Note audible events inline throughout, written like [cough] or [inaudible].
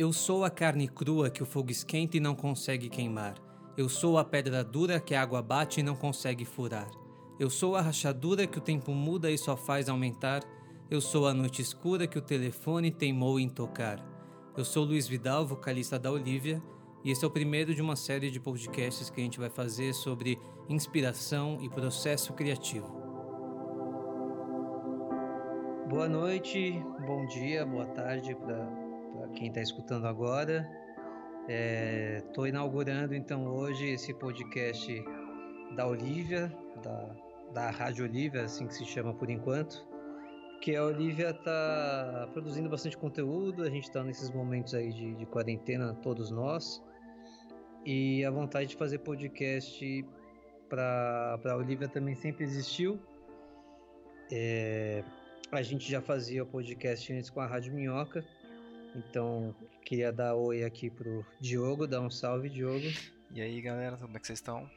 Eu sou a carne crua que o fogo esquenta e não consegue queimar. Eu sou a pedra dura que a água bate e não consegue furar. Eu sou a rachadura que o tempo muda e só faz aumentar. Eu sou a noite escura que o telefone teimou em tocar. Eu sou Luiz Vidal, vocalista da Olivia, e esse é o primeiro de uma série de podcasts que a gente vai fazer sobre inspiração e processo criativo. Boa noite, bom dia, boa tarde para quem está escutando agora. Estou é, inaugurando então hoje esse podcast da Olivia, da, da Rádio Olivia, assim que se chama por enquanto, que a Olivia está produzindo bastante conteúdo, a gente está nesses momentos aí de, de quarentena, todos nós, e a vontade de fazer podcast para a Olivia também sempre existiu. É, a gente já fazia o podcast antes com a Rádio Minhoca, então queria dar oi aqui pro Diogo, dar um salve, Diogo. E aí galera, como é que vocês estão?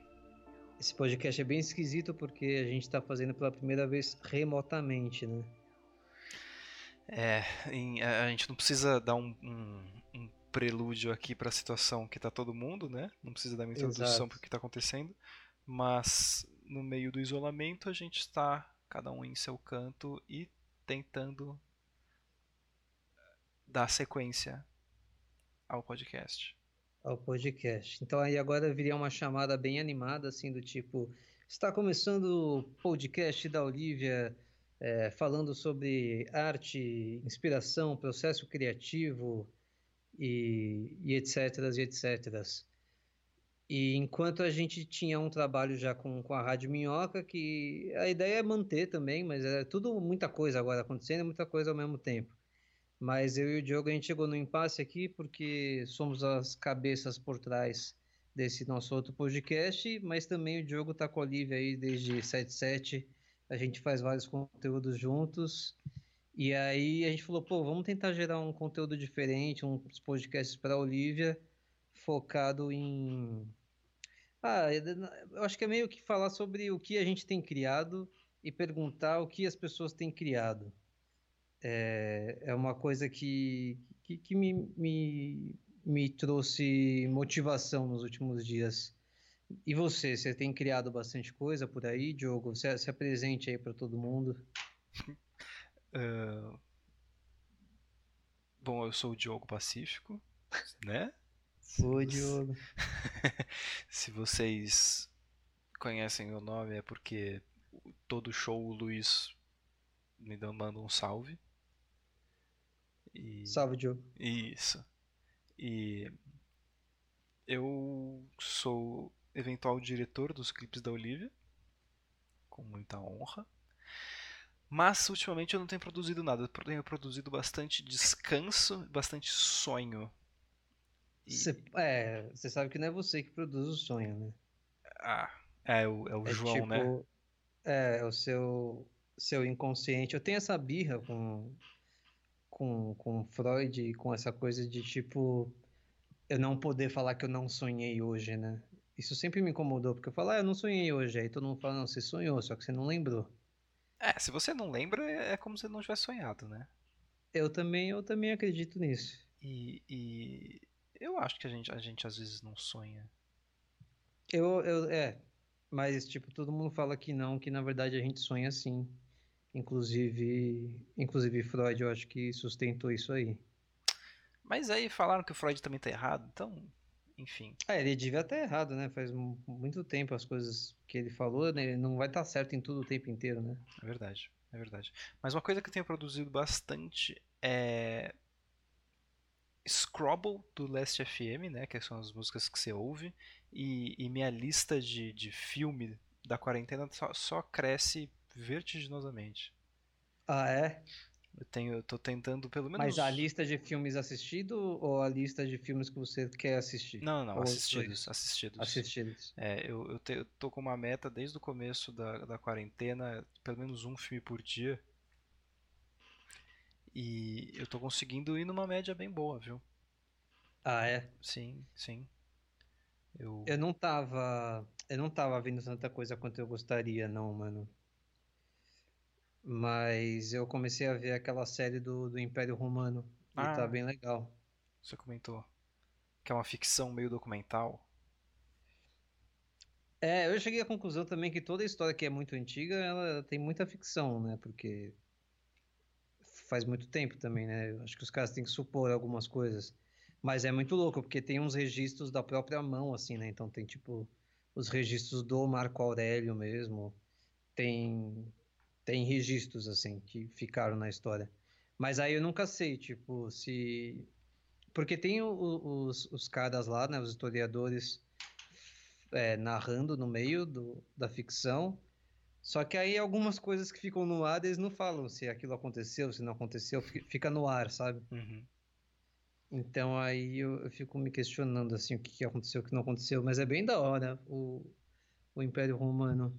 Esse podcast é bem esquisito porque a gente está fazendo pela primeira vez remotamente, né? É, em, a gente não precisa dar um, um, um prelúdio aqui para a situação que está todo mundo, né? Não precisa dar uma introdução para o que está acontecendo, mas no meio do isolamento a gente está cada um em seu canto e tentando dar sequência ao podcast. Ao podcast. Então aí agora viria uma chamada bem animada, assim, do tipo, está começando o podcast da Olivia é, falando sobre arte, inspiração, processo criativo e, e etc, e etc. E enquanto a gente tinha um trabalho já com, com a Rádio Minhoca, que a ideia é manter também, mas é tudo muita coisa agora acontecendo, muita coisa ao mesmo tempo. Mas eu e o Diogo a gente chegou no impasse aqui porque somos as cabeças por trás desse nosso outro podcast, mas também o Diogo tá com a Olivia aí desde 77 a gente faz vários conteúdos juntos. E aí a gente falou, pô, vamos tentar gerar um conteúdo diferente, uns podcasts para a Olivia, focado em. Ah, eu acho que é meio que falar sobre o que a gente tem criado e perguntar o que as pessoas têm criado. É, é uma coisa que, que, que me, me, me trouxe motivação nos últimos dias. E você, você tem criado bastante coisa por aí, Diogo? Você se apresente aí para todo mundo. Uh... [laughs] Bom, eu sou o Diogo Pacífico, né? Oi, Diogo. [laughs] se vocês conhecem meu nome é porque todo show o Luiz me manda um salve. E... Salve, Diogo. Isso. E eu sou eventual diretor dos clipes da Olivia, com muita honra. Mas ultimamente eu não tenho produzido nada, eu tenho produzido bastante descanso, bastante sonho. E... Cê, é, você sabe que não é você que produz o sonho, né? Ah, é o, é o é João, né? tipo, né? É, é o seu, seu inconsciente. Eu tenho essa birra com, com, com Freud e com essa coisa de tipo eu não poder falar que eu não sonhei hoje, né? Isso sempre me incomodou, porque eu falo, ah, eu não sonhei hoje. Aí todo mundo fala, não, você sonhou, só que você não lembrou. É, se você não lembra, é, é como se não tivesse sonhado, né? Eu também, eu também acredito nisso. E, e eu acho que a gente, a gente às vezes não sonha. Eu, eu, é, mas tipo, todo mundo fala que não, que na verdade a gente sonha sim. Inclusive, inclusive Freud, eu acho que sustentou isso aí. Mas aí falaram que o Freud também tá errado, então enfim. É, ele devia estar errado, né? Faz muito tempo as coisas que ele falou, né? Ele não vai estar certo em tudo o tempo inteiro, né? É verdade, é verdade. Mas uma coisa que eu tenho produzido bastante é Scrabble do Last FM, né? Que são as músicas que você ouve. E, e minha lista de, de filme da quarentena só, só cresce vertiginosamente. Ah, é? Eu tenho, eu tô tentando pelo menos. Mas a lista de filmes assistido ou a lista de filmes que você quer assistir? Não, não, assistidos, assistidos. Assistidos. É, eu, eu, te, eu, tô com uma meta desde o começo da, da quarentena, pelo menos um filme por dia. E eu tô conseguindo ir numa média bem boa, viu? Ah, é? Sim, sim. Eu, eu não tava. Eu não tava vendo tanta coisa quanto eu gostaria, não, mano. Mas eu comecei a ver aquela série do, do Império Romano. Ah. E tá ah. bem legal. Você comentou. Que é uma ficção meio documental. É, eu cheguei à conclusão também que toda história que é muito antiga, ela tem muita ficção, né? Porque faz muito tempo também, né? Acho que os caras têm que supor algumas coisas. Mas é muito louco, porque tem uns registros da própria mão, assim, né? Então tem, tipo, os registros do Marco Aurélio mesmo. Tem, tem registros, assim, que ficaram na história. Mas aí eu nunca sei, tipo, se... Porque tem o, os, os caras lá, né? Os historiadores é, narrando no meio do, da ficção. Só que aí algumas coisas que ficam no ar, eles não falam se aquilo aconteceu, se não aconteceu, fica no ar, sabe? Uhum. Então aí eu, eu, fico me questionando assim o que, que aconteceu, o que não aconteceu, mas é bem da hora o, o Império Romano.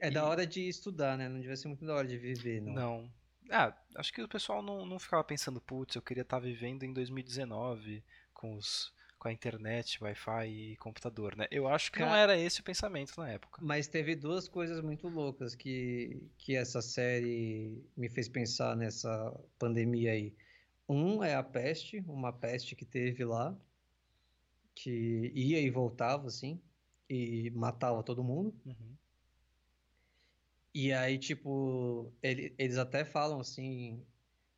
É e... da hora de estudar, né? Não devia ser muito da hora de viver, não. Não. Ah, acho que o pessoal não, não ficava pensando, putz, eu queria estar vivendo em 2019 com os com a internet, Wi-Fi e computador, né? Eu acho que Cara, não era esse o pensamento na época. Mas teve duas coisas muito loucas que, que essa série me fez pensar nessa pandemia aí. Um é a peste, uma peste que teve lá, que ia e voltava, assim, e matava todo mundo. Uhum. E aí, tipo, ele, eles até falam assim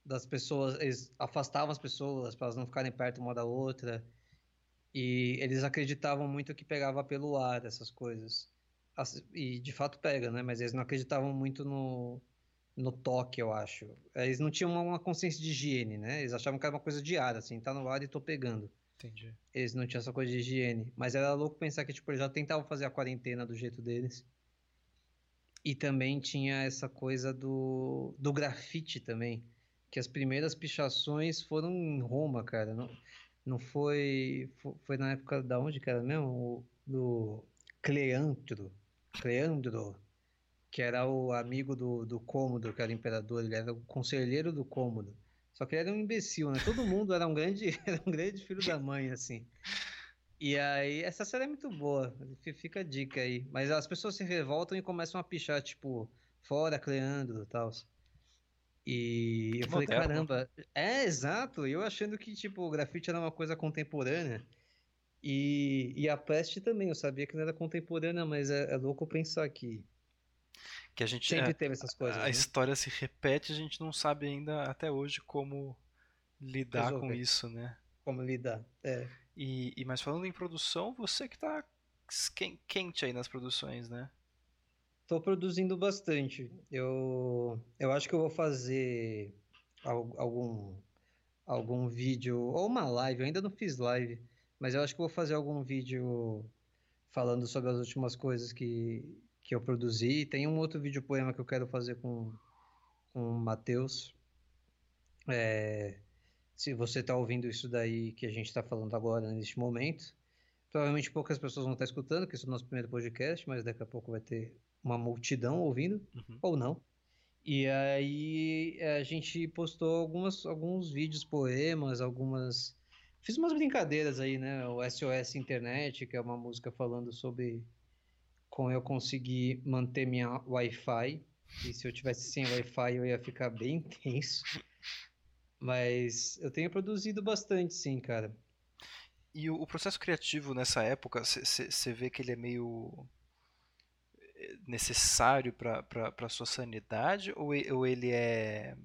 das pessoas, eles afastavam as pessoas para elas não ficarem perto uma da outra. E eles acreditavam muito que pegava pelo ar essas coisas. E de fato pega, né? Mas eles não acreditavam muito no, no toque, eu acho. Eles não tinham uma consciência de higiene, né? Eles achavam que era uma coisa de ar, assim, tá no ar e tô pegando. Entendi. Eles não tinham essa coisa de higiene. Mas era louco pensar que, tipo, eles já tentavam fazer a quarentena do jeito deles. E também tinha essa coisa do, do grafite também. Que as primeiras pichações foram em Roma, cara. Não, não foi. Foi na época da onde era mesmo? Do Cleandro. Cleandro, que era o amigo do, do Cômodo, que era o imperador, ele era o conselheiro do Cômodo. Só que ele era um imbecil, né? Todo mundo era um grande, [laughs] era um grande filho da mãe, assim. E aí, essa série é muito boa, fica a dica aí. Mas as pessoas se revoltam e começam a pichar, tipo, fora Cleandro e tal. E que eu falei, moderno. caramba, é exato. Eu achando que tipo o grafite era uma coisa contemporânea. E, e a peste também, eu sabia que não era contemporânea, mas é, é louco pensar que que a gente sempre é, teve essas coisas. A, né? história se repete, a gente não sabe ainda até hoje como lidar Resolver. com isso, né? Como lidar, é. E, e mas falando em produção, você que tá quente aí nas produções, né? Estou produzindo bastante. Eu, eu acho que eu vou fazer algum, algum vídeo ou uma live. Eu ainda não fiz live, mas eu acho que vou fazer algum vídeo falando sobre as últimas coisas que, que eu produzi. Tem um outro vídeo poema que eu quero fazer com, com o Matheus. É, se você está ouvindo isso daí que a gente está falando agora, neste momento, provavelmente poucas pessoas vão estar escutando, que esse é o nosso primeiro podcast, mas daqui a pouco vai ter uma multidão ouvindo, uhum. ou não. E aí a gente postou algumas, alguns vídeos, poemas, algumas. Fiz umas brincadeiras aí, né? O SOS Internet, que é uma música falando sobre como eu consegui manter minha Wi-Fi. E se eu tivesse sem Wi-Fi eu ia ficar bem [laughs] tenso. Mas eu tenho produzido bastante, sim, cara. E o, o processo criativo nessa época, você vê que ele é meio necessário para a sua sanidade ou, ou ele é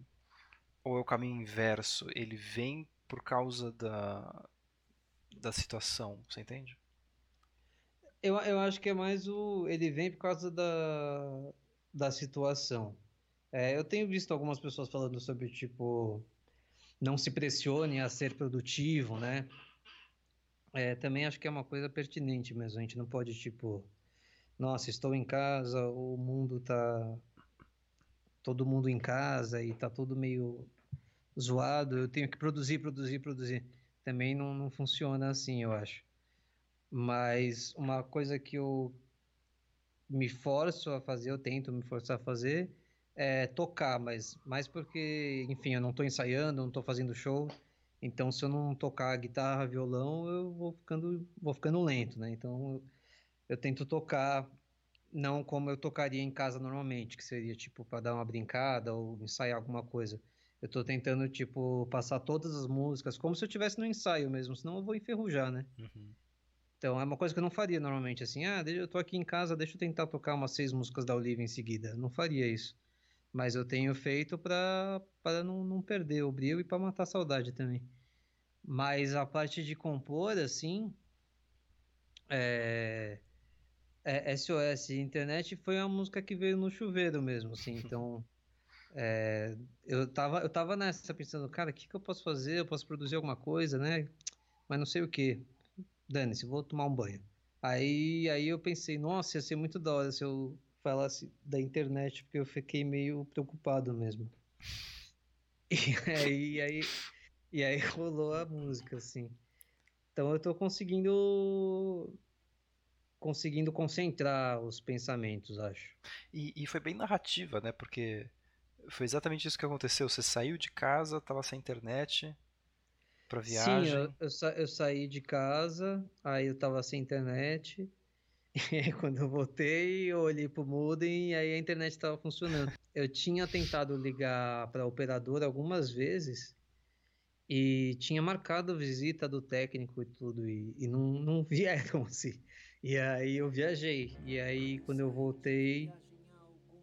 ou é o caminho inverso? Ele vem por causa da, da situação, você entende? Eu, eu acho que é mais o. Ele vem por causa da, da situação. É, eu tenho visto algumas pessoas falando sobre, tipo, não se pressione a ser produtivo, né? É, também acho que é uma coisa pertinente mesmo. A gente não pode, tipo, nossa, estou em casa, o mundo tá todo mundo em casa e tá tudo meio zoado, eu tenho que produzir, produzir, produzir. Também não, não funciona assim, eu acho. Mas uma coisa que eu me forço a fazer, eu tento me forçar a fazer, é tocar, mas mais porque, enfim, eu não estou ensaiando, não estou fazendo show. Então, se eu não tocar guitarra, violão, eu vou ficando, vou ficando lento, né? Então, eu tento tocar não como eu tocaria em casa normalmente, que seria tipo para dar uma brincada ou ensaiar alguma coisa. Eu tô tentando, tipo, passar todas as músicas, como se eu tivesse no ensaio mesmo, senão eu vou enferrujar, né? Uhum. Então é uma coisa que eu não faria normalmente, assim, ah, eu tô aqui em casa, deixa eu tentar tocar umas seis músicas da Olivia em seguida. Eu não faria isso. Mas eu tenho feito pra não, não perder o brilho e pra matar a saudade também. Mas a parte de compor, assim, é, é, SOS Internet foi uma música que veio no chuveiro mesmo, assim, [laughs] então é, eu, tava, eu tava nessa pensando, cara, o que, que eu posso fazer? Eu posso produzir alguma coisa, né? Mas não sei o que. Dane-se, vou tomar um banho. Aí, aí eu pensei, nossa, ia ser muito da hora se eu falasse da internet, porque eu fiquei meio preocupado mesmo. E aí, aí, e aí rolou a música, assim. Então eu tô conseguindo conseguindo concentrar os pensamentos, acho. E, e, foi bem narrativa, né? Porque foi exatamente isso que aconteceu. Você saiu de casa, tava sem internet para viagem. Sim, eu, eu, sa eu, saí de casa, aí eu tava sem internet. [laughs] Quando eu voltei, eu olhei pro modem e aí a internet estava funcionando. Eu tinha tentado ligar para operadora algumas vezes e tinha marcado visita do técnico e tudo, e, e não, não [laughs] vieram assim. E aí eu viajei. E aí quando eu voltei,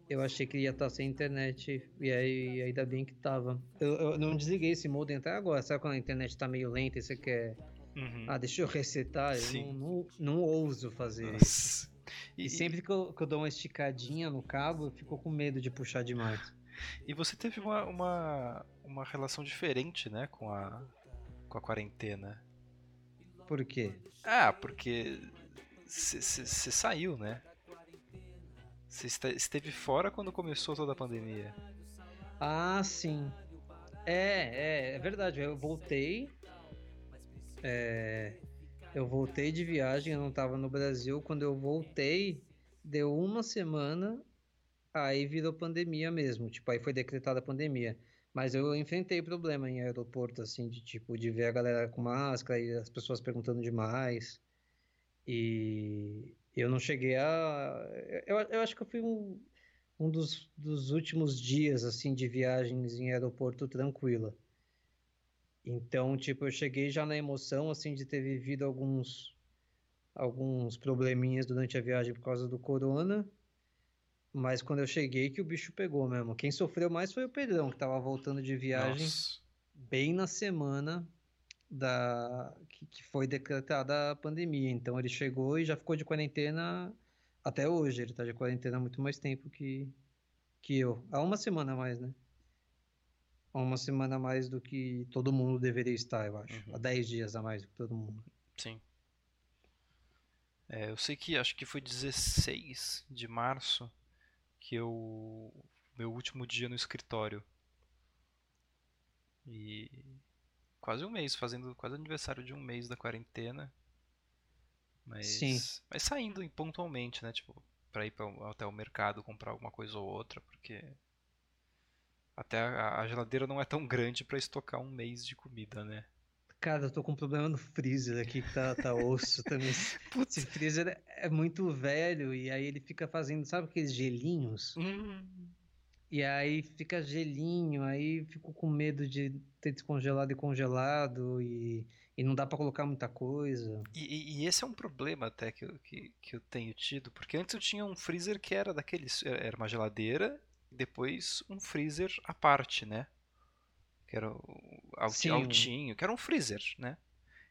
eu achei que ia estar sem internet. E aí ainda bem que tava. Eu, eu não desliguei esse modem até agora. Sabe quando a internet tá meio lenta e você quer. Uhum. Ah, deixa eu resetar. Sim. Eu não, não, não ouso fazer Nossa. isso. E, e sempre que eu, que eu, dou uma esticadinha no cabo, eu fico com medo de puxar demais. [laughs] E você teve uma, uma, uma relação diferente, né, com a, com a quarentena. Por quê? Ah, porque você saiu, né? Você esteve fora quando começou toda a pandemia. Ah, sim. É, é, é verdade. Eu voltei. É, eu voltei de viagem, eu não estava no Brasil. Quando eu voltei, deu uma semana, aí virou pandemia mesmo. Tipo, aí foi decretada a pandemia. Mas eu enfrentei problema em aeroporto, assim, de tipo, de ver a galera com máscara e as pessoas perguntando demais. E eu não cheguei a. Eu, eu acho que eu fui um, um dos, dos últimos dias assim de viagens em aeroporto tranquila. Então, tipo, eu cheguei já na emoção assim de ter vivido alguns alguns probleminhas durante a viagem por causa do corona. Mas quando eu cheguei que o bicho pegou mesmo. Quem sofreu mais foi o Pedrão, que tava voltando de viagem Nossa. bem na semana da que, que foi decretada a pandemia. Então ele chegou e já ficou de quarentena até hoje. Ele está de quarentena há muito mais tempo que, que eu. Há uma semana a mais, né? Uma semana a mais do que todo mundo deveria estar, eu acho. Uhum. Há 10 dias a mais do que todo mundo. Sim. É, eu sei que acho que foi 16 de março que eu. Meu último dia no escritório. E quase um mês, fazendo quase aniversário de um mês da quarentena. Mas, Sim. mas saindo pontualmente, né? Tipo, pra ir pra, até o mercado comprar alguma coisa ou outra, porque até a, a geladeira não é tão grande para estocar um mês de comida, né? Cara, eu tô com um problema no freezer aqui que tá, tá osso [laughs] também. Putz, esse freezer é muito velho e aí ele fica fazendo, sabe aqueles gelinhos? Hum. E aí fica gelinho, aí fico com medo de ter descongelado e congelado e, e não dá para colocar muita coisa. E, e, esse é um problema até que eu, que, que eu tenho tido, porque antes eu tinha um freezer que era daqueles, era uma geladeira e depois um freezer à parte, né? Que era altinho, altinho que era um freezer, né?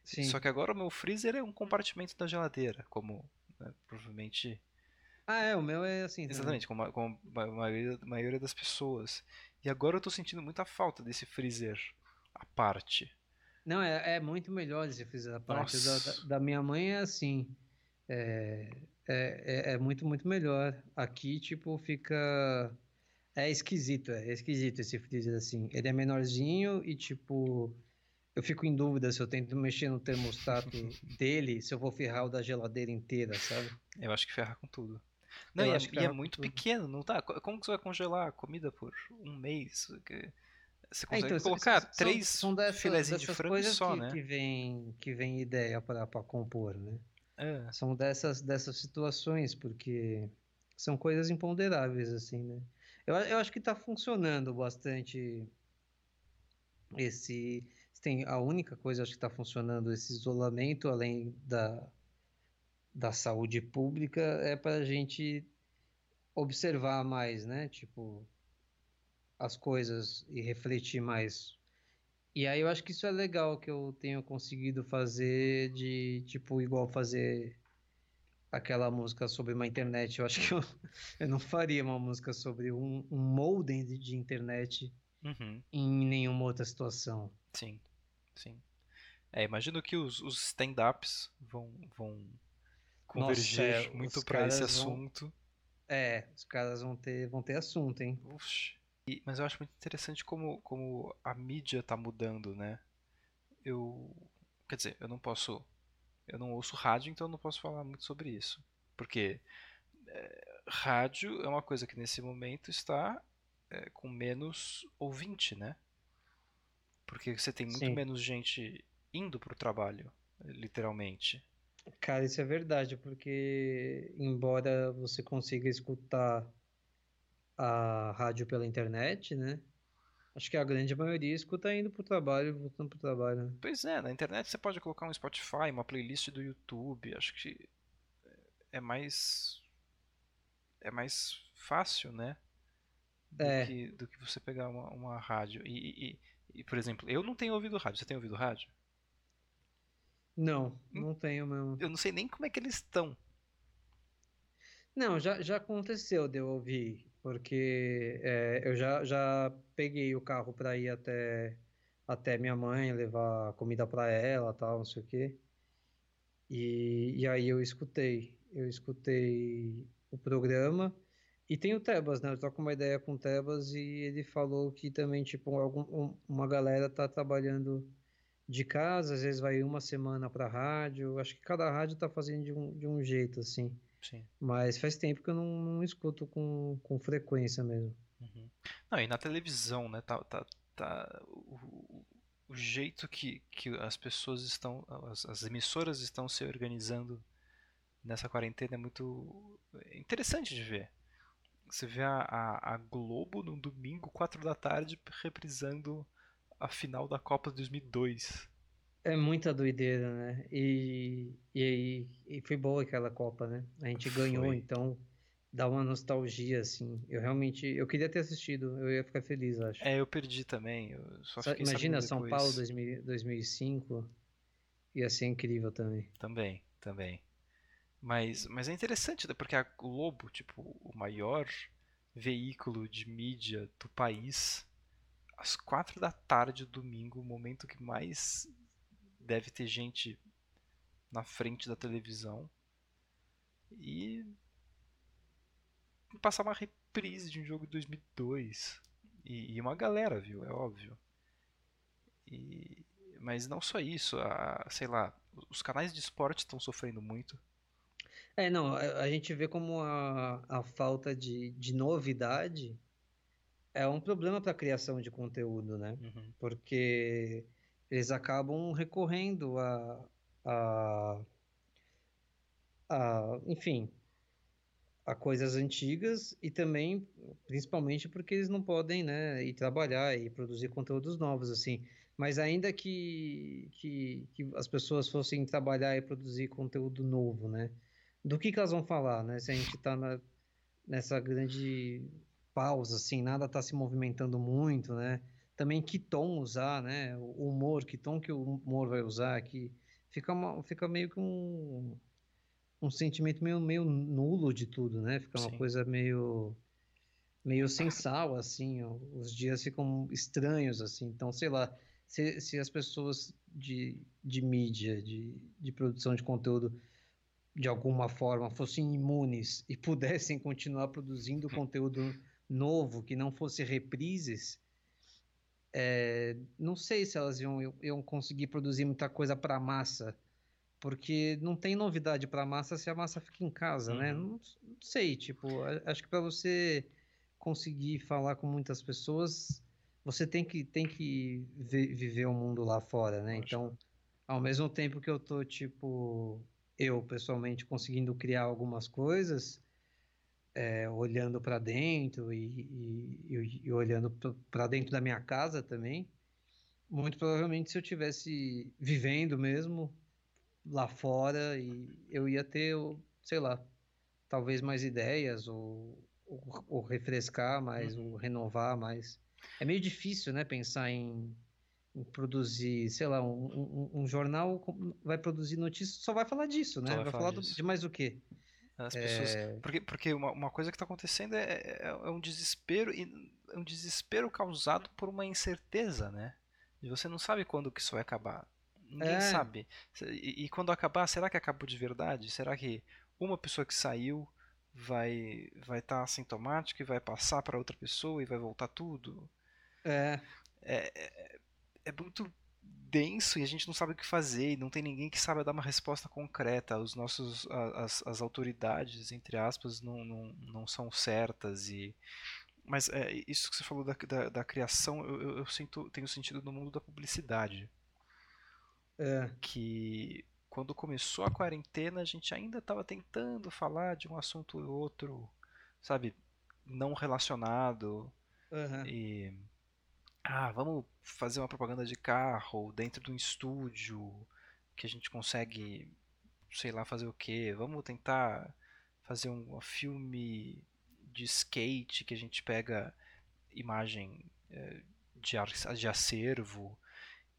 Sim. Só que agora o meu freezer é um compartimento da geladeira, como né, provavelmente ah, é, o meu é assim. Exatamente, como, a, como a maioria, a maioria das pessoas. E agora eu tô sentindo muita falta desse freezer à parte. Não, é, é muito melhor esse freezer à parte. Da, da, da, minha mãe é assim. É, é, é, é, muito, muito melhor. Aqui, tipo, fica. É esquisito, é esquisito esse freezer assim. Ele é menorzinho e, tipo. Eu fico em dúvida se eu tento mexer no termostato [laughs] dele, se eu vou ferrar o da geladeira inteira, sabe? Eu acho que ferra com tudo. Não, e é, e é, muito tudo. pequeno, não tá? Como que você vai congelar a comida por um mês? Você é, consegue então, colocar são, três são dessas, filezinhos de frango só, que, né? Que vem, que vem ideia para compor, né? É. São dessas, dessas situações, porque são coisas imponderáveis, assim, né? Eu, eu acho que está funcionando bastante esse tem a única coisa acho que está funcionando esse isolamento além da da saúde pública é para a gente observar mais, né? Tipo as coisas e refletir mais. E aí eu acho que isso é legal que eu tenho conseguido fazer de tipo igual fazer aquela música sobre uma internet. Eu acho que eu, [laughs] eu não faria uma música sobre um, um modem de, de internet uhum. em nenhuma outra situação. Sim, sim. É, imagino que os, os stand-ups vão, vão converger Nossa, é, muito para esse assunto. Vão... É, os caras vão ter, vão ter assunto, hein? Uxi. E, mas eu acho muito interessante como, como a mídia tá mudando, né? Eu. Quer dizer, eu não posso eu não ouço rádio, então não posso falar muito sobre isso. Porque é, rádio é uma coisa que nesse momento está é, com menos ouvinte, né? Porque você tem muito Sim. menos gente indo para o trabalho, literalmente. Cara, isso é verdade, porque embora você consiga escutar a rádio pela internet, né? Acho que a grande maioria escuta indo pro trabalho, voltando pro trabalho. Né? Pois é, na internet você pode colocar um Spotify, uma playlist do YouTube. Acho que é mais. É mais fácil, né? Do, é. que, do que você pegar uma, uma rádio. E, e, e, por exemplo, eu não tenho ouvido rádio. Você tem ouvido rádio? Não, hum? não tenho mesmo. Eu não sei nem como é que eles estão. Não, já, já aconteceu de eu ouvir porque é, eu já, já peguei o carro para ir até, até minha mãe, levar comida para ela, tal, não sei o quê. E, e aí eu escutei, eu escutei o programa e tem o Tebas, né? Eu troco uma ideia com o Tebas e ele falou que também, tipo, algum, uma galera tá trabalhando de casa, às vezes vai uma semana para rádio. Acho que cada rádio tá fazendo de um, de um jeito, assim. Sim. Mas faz tempo que eu não, não escuto com, com frequência mesmo. Uhum. Não, e na televisão, né? Tá, tá, tá o, o jeito que, que as pessoas estão, as, as emissoras estão se organizando nessa quarentena é muito interessante de ver. Você vê a, a, a, Globo no domingo, 4 da tarde, reprisando a final da Copa de 2002. É muita doideira, né? E, e, e foi boa aquela Copa, né? A gente ganhou, foi. então dá uma nostalgia, assim. Eu realmente, eu queria ter assistido, eu ia ficar feliz, acho. É, eu perdi também. Eu só só, imagina São Paulo 2000, 2005, ia ser incrível também. Também, também. Mas, mas é interessante, né? porque a Globo, tipo, o maior veículo de mídia do país, às quatro da tarde, domingo, o momento que mais deve ter gente na frente da televisão e passar uma reprise de um jogo de 2002 e, e uma galera viu? É óbvio. E, mas não só isso a, sei lá os canais de esporte estão sofrendo muito. É não a, a gente vê como a, a falta de, de novidade é um problema para a criação de conteúdo né? Uhum. porque eles acabam recorrendo a, a, a, enfim, a coisas antigas e também, principalmente porque eles não podem, né, ir trabalhar e produzir conteúdos novos, assim. Mas ainda que, que, que as pessoas fossem trabalhar e produzir conteúdo novo, né, do que, que elas vão falar, né, se a gente está nessa grande pausa, assim, nada está se movimentando muito, né, também que tom usar, né? O humor, que tom que o humor vai usar, que fica, uma, fica meio que um, um sentimento meio, meio nulo de tudo, né? Fica uma Sim. coisa meio meio sem sal, assim, ó. os dias ficam estranhos, assim, então, sei lá, se, se as pessoas de, de mídia, de, de produção de conteúdo, de alguma forma, fossem imunes e pudessem continuar produzindo [laughs] conteúdo novo, que não fosse reprises, é, não sei se elas iam, iam conseguir produzir muita coisa para massa, porque não tem novidade para massa se a massa fica em casa, né? uhum. né? Não, não, sei, tipo, acho que para você conseguir falar com muitas pessoas, você tem que, tem que viver o mundo lá fora, né? Então, ao mesmo tempo que eu tô, tipo, eu pessoalmente conseguindo criar algumas coisas, é, olhando para dentro e, e, e, olhando para dentro da minha casa também. Muito provavelmente se eu tivesse vivendo mesmo lá fora e eu ia ter, sei lá, talvez mais ideias ou, ou, ou refrescar mais, uhum. ou renovar mais. É meio difícil, né, pensar em, em produzir, sei lá, um, um, um, jornal vai produzir notícias, só vai falar disso, né? Vai, vai, falar, de mais o quê? As pessoas, é... Porque, porque uma, uma coisa que está acontecendo é, é, é, um desespero e é um desespero causado por uma incerteza, né? E você não sabe quando que isso vai acabar. Ninguém é. sabe. E, e, quando acabar, será que acabou de verdade? Será que uma pessoa que saiu vai vai estar tá assintomática e vai passar para outra pessoa e vai voltar tudo? É. É, é, é muito denso e a gente não sabe o que fazer e não tem ninguém que saiba dar uma resposta concreta. Os nossos, as, as autoridades, entre aspas, não, não, não são certas e mas é, isso que você falou da, da, da criação, eu, eu, eu, sinto, tenho sentido no mundo da publicidade. É. Que quando começou a quarentena, a gente ainda estava tentando falar de um assunto ou outro, sabe, não relacionado. Uhum. E. Ah, vamos fazer uma propaganda de carro dentro de um estúdio que a gente consegue, sei lá, fazer o quê? Vamos tentar fazer um, filme de skate que a gente pega imagem é, de, de acervo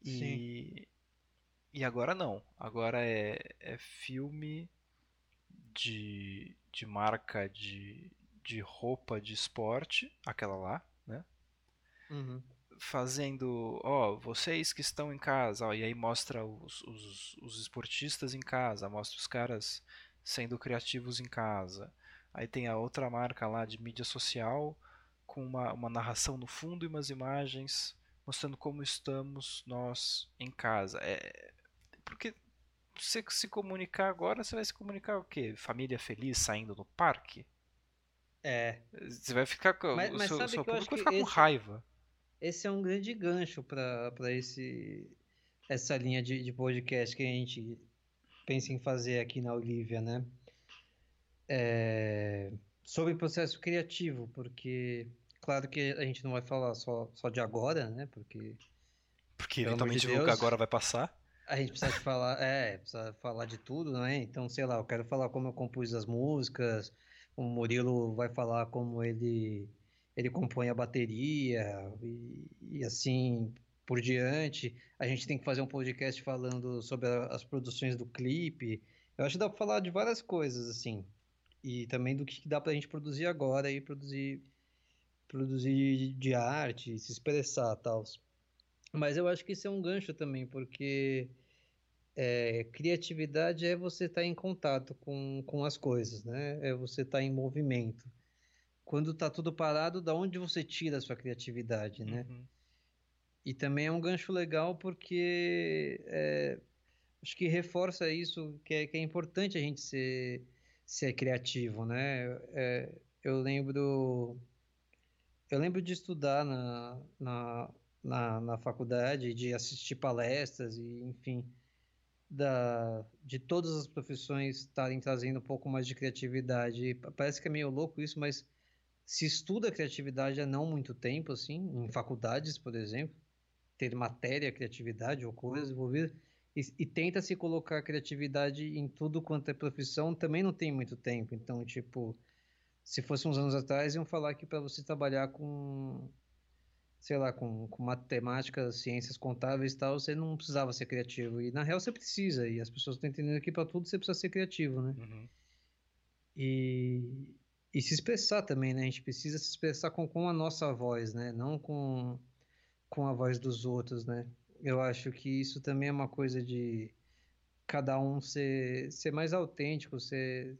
e, e agora não. Agora é, é filme de, de marca de, de roupa de esporte, aquela lá, né? Uhum. Fazendo, ó, vocês que estão em casa, ó, e aí mostra os, os, os esportistas em casa, mostra os caras sendo criativos em casa. Aí tem a outra marca lá de mídia social, com uma, uma narração no fundo e umas imagens mostrando como estamos nós em casa. É, porque você se comunicar agora, você vai se comunicar o quê? Família feliz saindo no parque? É. Você vai ficar com. Mas, mas seu, seu público vai ficar esse, com raiva. Esse é um grande gancho para esse essa linha de, de podcast que a gente pensa em fazer aqui na Olivia, né? é, sobre processo criativo, porque claro que a gente não vai falar só, só de agora, né? Porque porque eventualmente de o agora vai passar. A gente precisa falar, é, precisa falar de tudo, né? Então, sei lá, eu quero falar como eu compus as músicas, o Murilo vai falar como ele ele compõe a bateria e, e assim por diante. A gente tem que fazer um podcast falando sobre a, as produções do clipe. Eu acho que dá para falar de várias coisas assim e também do que dá para a gente produzir agora e produzir produzir de arte, se expressar tal. Mas eu acho que isso é um gancho também, porque é, criatividade é você estar tá em contato com, com as coisas, né? É você estar tá em movimento. Quando está tudo parado, da onde você tira a sua criatividade, né? Uhum. E também é um gancho legal porque é, acho que reforça isso que é, que é importante a gente ser ser criativo, né? É, eu lembro eu lembro de estudar na, na, na, na, faculdade, de assistir palestras e, enfim, da, de todas as profissões estarem trazendo um pouco mais de criatividade. Parece que é meio louco isso, mas se estuda criatividade há não muito tempo, assim, em faculdades, por exemplo, ter matéria, criatividade ou coisas envolvidas e, e, tenta se colocar criatividade em tudo quanto é profissão, também não tem muito tempo. Então, tipo, se fosse uns anos atrás, iam falar que para você trabalhar com, sei lá, com, com matemática, ciências contábeis e tal, você não precisava ser criativo. E na real você precisa, e as pessoas estão entendendo que para tudo você precisa ser criativo, né? Uhum. E, e se expressar também, né? A gente precisa se expressar com, com a nossa voz, né? Não com, com a voz dos outros, né? Eu acho que isso também é uma coisa de cada um ser, ser mais autêntico, ser,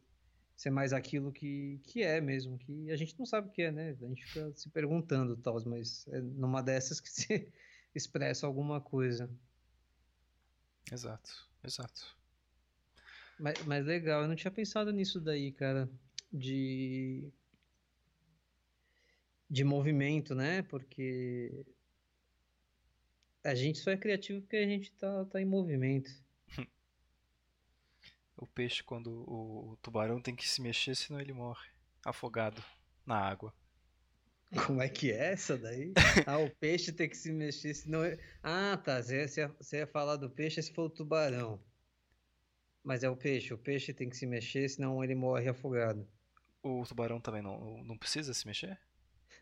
ser mais aquilo que, que é mesmo, que a gente não sabe o que é, né? A gente fica se perguntando tal, mas é numa dessas que [laughs] se expressa alguma coisa. Exato, exato. Mas, mas legal, eu não tinha pensado nisso daí, cara, de de movimento, né? Porque a gente só é criativo porque a gente tá, tá em movimento. [laughs] o peixe, quando o, tubarão tem que se mexer, senão ele morre afogado na água. Como é que é essa daí? [laughs] Ah, o peixe tem que se mexer, senão. Ah, tá. Você ia, você ia falar do peixe se for o tubarão. Mas é o peixe. O peixe tem que se mexer, senão ele morre afogado. O tubarão também não, não precisa se mexer?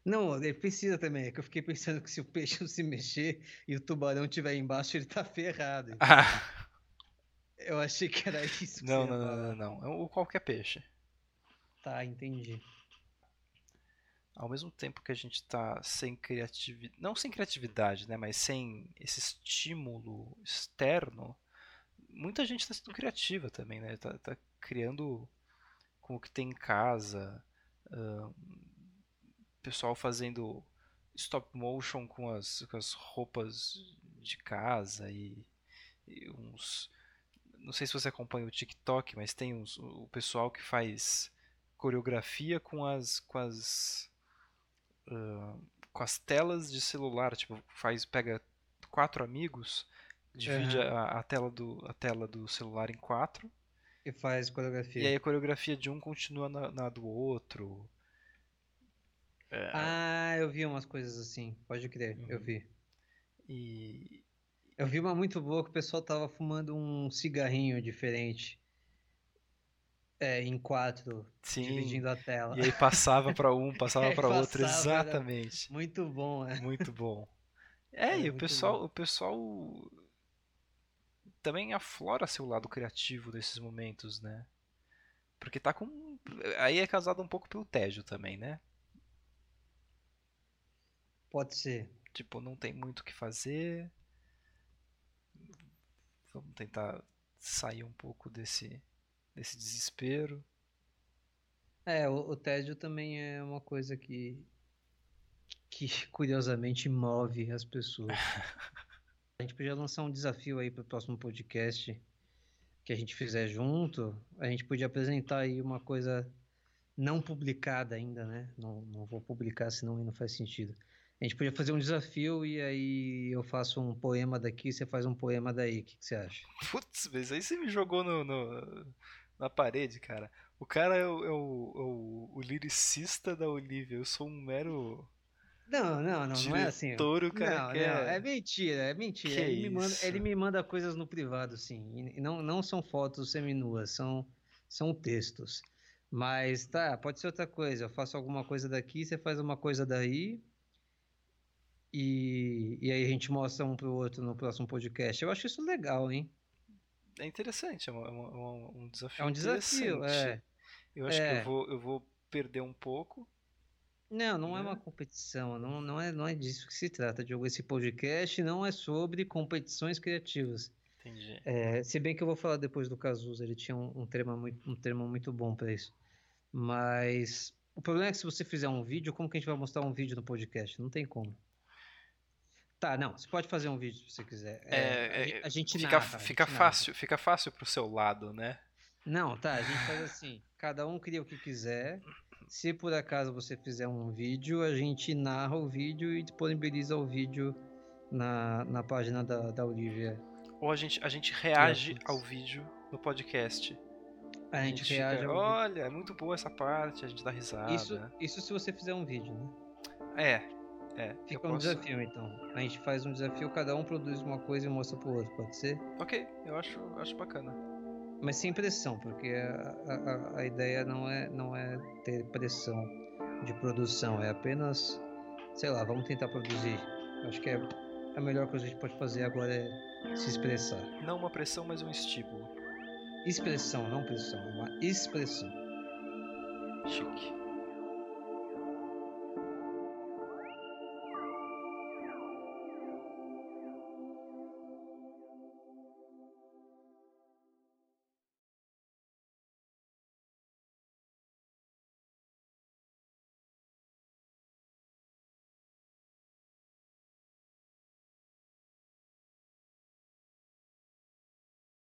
Não, ele precisa também. É que eu fiquei pensando que se o peixe não [laughs] se mexer e o tubarão estiver embaixo, ele tá ferrado. [laughs] Ah. Eu achei que era isso. Que não, não, não, não, não. É o qualquer peixe. Tá, entendi. Ao mesmo tempo que a gente tá sem criatividade, não sem criatividade, né, mas sem esse estímulo externo, muita gente está sendo criativa também, né? Tá, tá, criando com o que tem em casa, uh, pessoal fazendo stop motion com as, com as roupas de casa e, e uns não sei se você acompanha o TikTok, mas tem uns, o pessoal que faz coreografia com as com as uh, com as telas de celular, tipo, faz pega quatro amigos, divide uhum. a, a, tela do a tela do celular em quatro e faz coreografia. E aí a coreografia de um continua na, na do outro. É... Ah, eu vi umas coisas assim, pode crer, uhum. eu vi. E eu vi uma muito boa que o pessoal tava fumando um cigarrinho diferente. É, em quatro, Sim. dividindo a tela. E aí passava para um, [laughs] passava é, para outro, exatamente. Muito bom, é. Muito bom. [laughs] É, é e o pessoal, bom. o pessoal também aflora seu lado criativo nesses momentos, né? Porque tá com. Aí é casado um pouco pelo tédio também, né? Pode ser. Tipo, não tem muito o que fazer. Vamos tentar sair um pouco desse desse desespero. É, o, o tédio também é uma coisa que que [laughs] curiosamente move as pessoas. [laughs] a gente podia lançar um desafio aí para o próximo podcast que a gente fizer junto. A gente podia apresentar aí uma coisa não publicada ainda, né? Não, não vou publicar, senão não faz sentido. A gente podia fazer um desafio e aí eu faço um poema daqui, você faz um poema daí. O que, que você acha? Putz, mas aí você me jogou no, no na parede, cara. O cara é o, é o, é o, o liricista da Olivia. Eu sou um mero. Não, não, não, não é assim. O cara não, não, é mentira, é mentira. Que ele, me manda, ele me manda coisas no privado, sim. E não, não são fotos seminuas, são, são textos. Mas tá, pode ser outra coisa. Eu faço alguma coisa daqui, você faz uma coisa daí. E, e aí a gente mostra um pro outro no próximo podcast. Eu acho isso legal, hein? é interessante, é, uma, é uma, um desafio. É um desafio, é. Eu acho é. que eu vou, eu vou perder um pouco. Não, não é né? é uma competição, não, não, é, não é disso que se trata, Diogo. Esse podcast não é sobre competições criativas. Entendi. É, se bem que eu vou falar depois do Cazuza, ele tinha um, um, termo, muito, um termo muito bom para isso. Mas o problema é que se você fizer um vídeo, como que a gente vai mostrar um vídeo no podcast? Não tem como. Tá, não, você pode fazer um vídeo se você quiser. É, é, a, gente fica, narra, fica gente fácil, narra. fica fácil pro seu lado, né? Não, tá, a gente faz assim, cada um cria o que quiser. Se por acaso você fizer um vídeo, a gente narra o vídeo e disponibiliza o vídeo na, na página da, da Olivia. Ou a gente, a gente reage ao vídeo no podcast. A, a gente, gente reage fica, ao Olha, é muito boa essa parte, a gente dá risada. Isso, isso se você fizer um vídeo, né? É, é, Fica um posso... desafio então. A gente faz um desafio, cada um produz uma coisa e mostra pro outro, pode ser? Ok, eu acho, acho bacana. Mas sem pressão, porque a, a, a ideia não é, não é ter pressão de produção, é apenas, sei lá, vamos tentar produzir. Acho que é a melhor coisa que a gente pode fazer agora é se expressar. Não uma pressão, mas um estímulo. Expressão, não pressão, uma expressão. Chique.